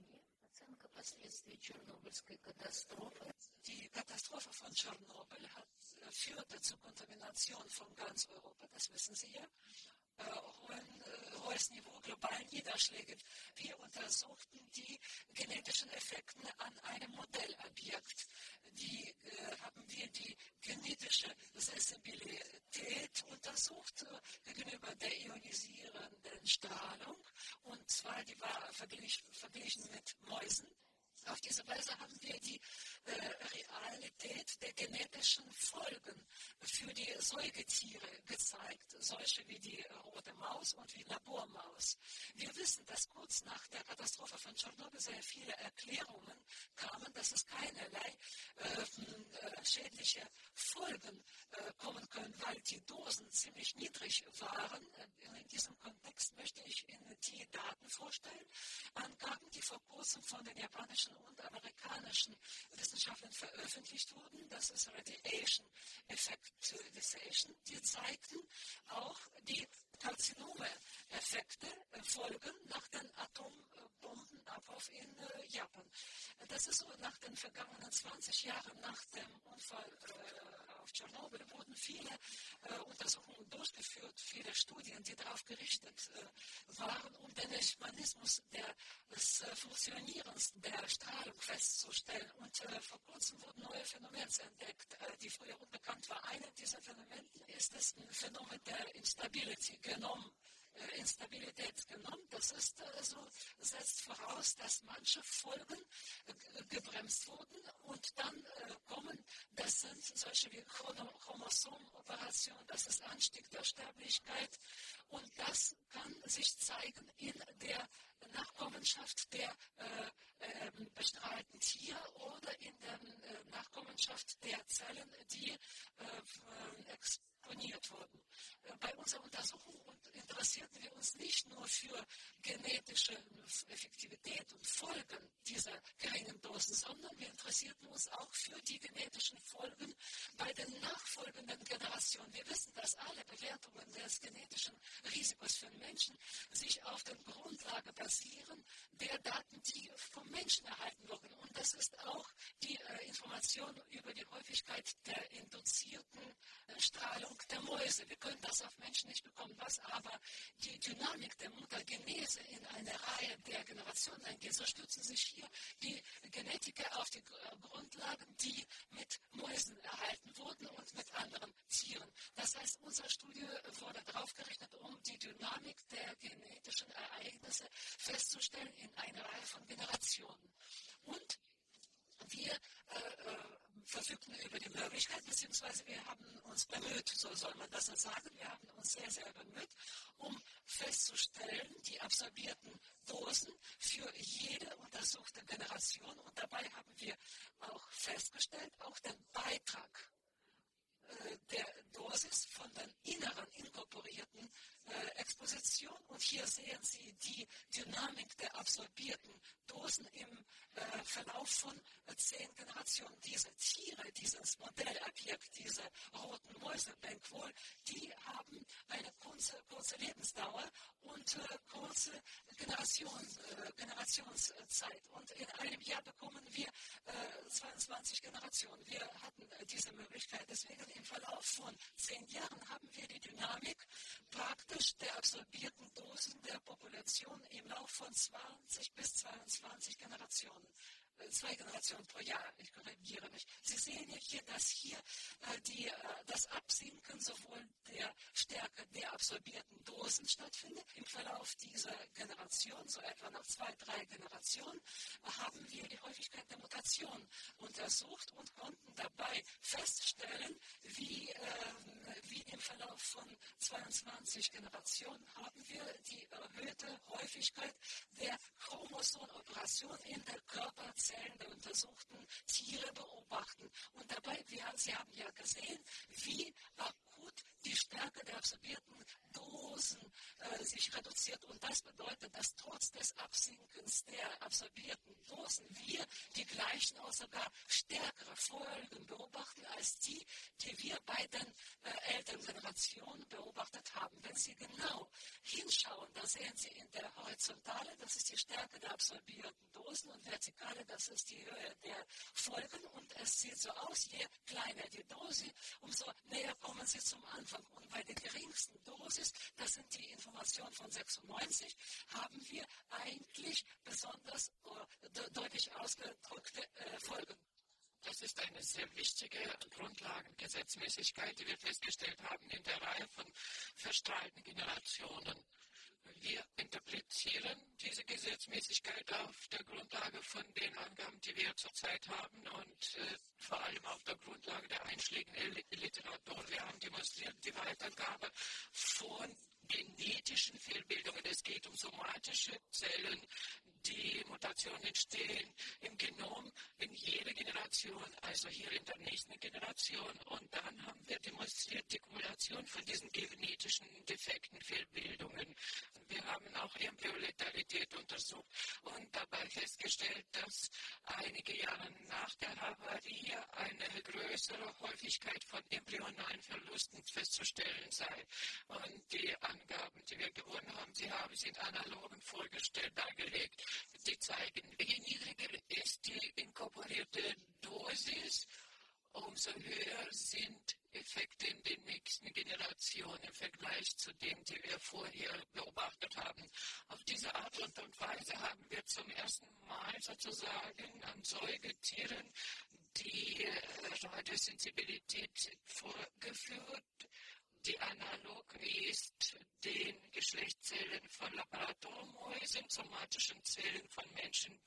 заключение. Оценка последствий Чернобыльской катастрофы. Die Katastrophe von Tschernobyl hat, führte zur Kontamination von ganz Europa, das wissen Sie ja. Hohen, hohes Niveau globalen Niederschläge. Wir untersuchten die genetischen Effekte an einem Modellobjekt. Die äh, haben wir die genetische Sensibilität untersucht Zwar, die war verglich, verglichen mit Mäusen. Auf diese Weise haben wir die äh, Realität der genetischen Folgen für die Säugetiere gezeigt, solche wie die rote Maus und wie Labormaus. Wir wissen, dass kurz nach der Katastrophe von Tschernobyl sehr viele Erklärungen kamen, dass es keinerlei äh, äh, schädliche Folgen äh, kommen können, weil die Dosen ziemlich niedrig waren. In diesem Kontext möchte ich Ihnen die Daten vorstellen. Angaben, die vor kurzem von den japanischen und amerikanischen Wissenschaftlern veröffentlicht wurden, das ist Radiation Effectivization, die zeigten auch die Karzinome-Effekte äh, folgen nach dem Atombombenabwurf in äh, Japan. Das ist so nach den vergangenen 20 Jahren nach dem Unfall äh, auf Tschernobyl wurden viele äh, Untersuchungen durchgeführt, viele Studien, die darauf gerichtet äh, waren, um den Mechanismus der, des äh, Funktionierens der Strahlung festzustellen. Und vor kurzem wurden neue Phänomene entdeckt, die früher unbekannt waren. Eine dieser Phänomene ist das Phänomen der Instability genommen. Instabilität genommen. Das ist also, setzt voraus, dass manche Folgen gebremst wurden und dann kommen, das sind solche wie Chromosomoperation, das ist Anstieg der Sterblichkeit und das kann sich zeigen in der Nachkommenschaft der äh, äh, bestrahlten Tiere oder in der äh, Nachkommenschaft der Zellen, die äh, exponiert wurden. Äh, bei unserer Untersuchung interessierten wir uns nicht nur für genetische Effektivität und Folgen dieser geringen Dosen, sondern wir interessierten uns auch für die genetischen Folgen bei den nachfolgenden Generationen. Wir wissen, dass alle Bewertungen des genetischen Risikos für Menschen sich auf der Grundlage basieren der Daten, die vom Menschen erhalten wurden. Und das ist auch die äh, Information über die Häufigkeit der induzierten äh, Strahlung der Mäuse. Wir können das auf Menschen nicht bekommen, was aber die Dynamik der Mutagenese in eine Reihe der Generationen eingeht. So stützen sich hier die Genetiker auf die Grundlagen, die mit Mäusen erhalten wurden und mit anderen Tieren. Das heißt, unsere Studie wurde darauf gerichtet, um die Dynamik der genetischen Ereignisse festzustellen in einer Reihe von Generationen. Und wir äh, verfügten über die Möglichkeit, beziehungsweise wir haben uns bemüht, so soll man das sagen, wir haben uns sehr, sehr bemüht, um festzustellen, die absorbierten Dosen für jede untersuchte Generation. Und dabei haben wir auch festgestellt, auch den Beitrag äh, der Dosis von den inneren inkorporierten äh, Exposition. Und hier sehen Sie die Dynamik der absorbierten Dosen im äh, Verlauf von äh, zehn Generationen. Diese Tiere, dieses Modellobjekt, diese roten Mäuse, Bankwol, die haben eine kurze, kurze Lebensdauer und äh, kurze Generation, äh, Generationszeit. Und in einem Jahr bekommen wir 22 Generationen. Wir hatten diese Möglichkeit. Deswegen im Verlauf von zehn Jahren haben wir die Dynamik praktisch der absorbierten Dosen der Population im Laufe von 20 bis 22 Generationen zwei Generationen pro Jahr, ich korrigiere mich. Sie sehen ja hier, dass hier äh, die, äh, das Absinken sowohl der Stärke der absorbierten Dosen stattfindet. Im Verlauf dieser Generation, so etwa nach zwei, drei Generationen, haben wir die Häufigkeit der Mutation untersucht und konnten dabei feststellen, wie, äh, wie im Verlauf von 22 Generationen haben wir die erhöhte Häufigkeit der Chromosomoperation in der Körperzelle Zellen der untersuchten Tiere beobachten. Und dabei, wir, Sie haben ja gesehen, wie akut die Stärke der absorbierten Dosen äh, sich reduziert. Und das bedeutet, dass trotz des Absinkens der absorbierten Dosen wir die gleichen oder sogar stärkere Folgen beobachten als die, die wir bei den äh, älteren Generationen beobachtet haben. Wenn Sie genau hinschauen, da sehen Sie in der Horizontale, das ist die Stärke der absorbierten Dosen und Vertikale, das ist die Höhe der Folgen. Und es sieht so aus, je kleiner die Dosis, umso näher kommen Sie zum Anfang. Und bei der geringsten Dosis, das sind die Informationen von 96, haben wir eigentlich besonders uh, deutlich ausgedrückte äh, Folgen. Das ist eine sehr wichtige Grundlagengesetzmäßigkeit, die wir festgestellt haben in der Reihe von verstrahlten Generationen. Wir interpretieren diese Gesetzmäßigkeit auf der Grundlage von den Angaben, die wir zurzeit haben und äh, vor allem auf der Grundlage der einschlägigen Literatur. Wir haben demonstriert die Weitergabe von genetischen Fehlbildungen. Es geht um somatische Zellen, die Mutationen entstehen im Genom in jeder Generation, also hier in der nächsten Generation. Und dann haben wir demonstriert die Kumulation von diesen genetischen Defekten, Fehlbildungen. Wir haben auch Embryoletalität untersucht und dabei festgestellt, dass einige Jahre nach der Havarie eine größere Häufigkeit von embryonalen Verlusten festzustellen sei. Und die Angaben, die wir gewonnen haben, sie haben sie in analogen vorgestellt, dargelegt. Die zeigen, je niedriger ist die inkorporierte Dosis, umso höher sind Effekte in den nächsten Generationen im Vergleich zu denen, die wir vorher beobachtet haben. Auf diese Art und Weise haben wir zum ersten Mal sozusagen an Säugetieren die äh, Radiosensibilität vorgeführt die analog ist den Geschlechtszellen von Laboratormäusen, somatischen Zellen von Menschen,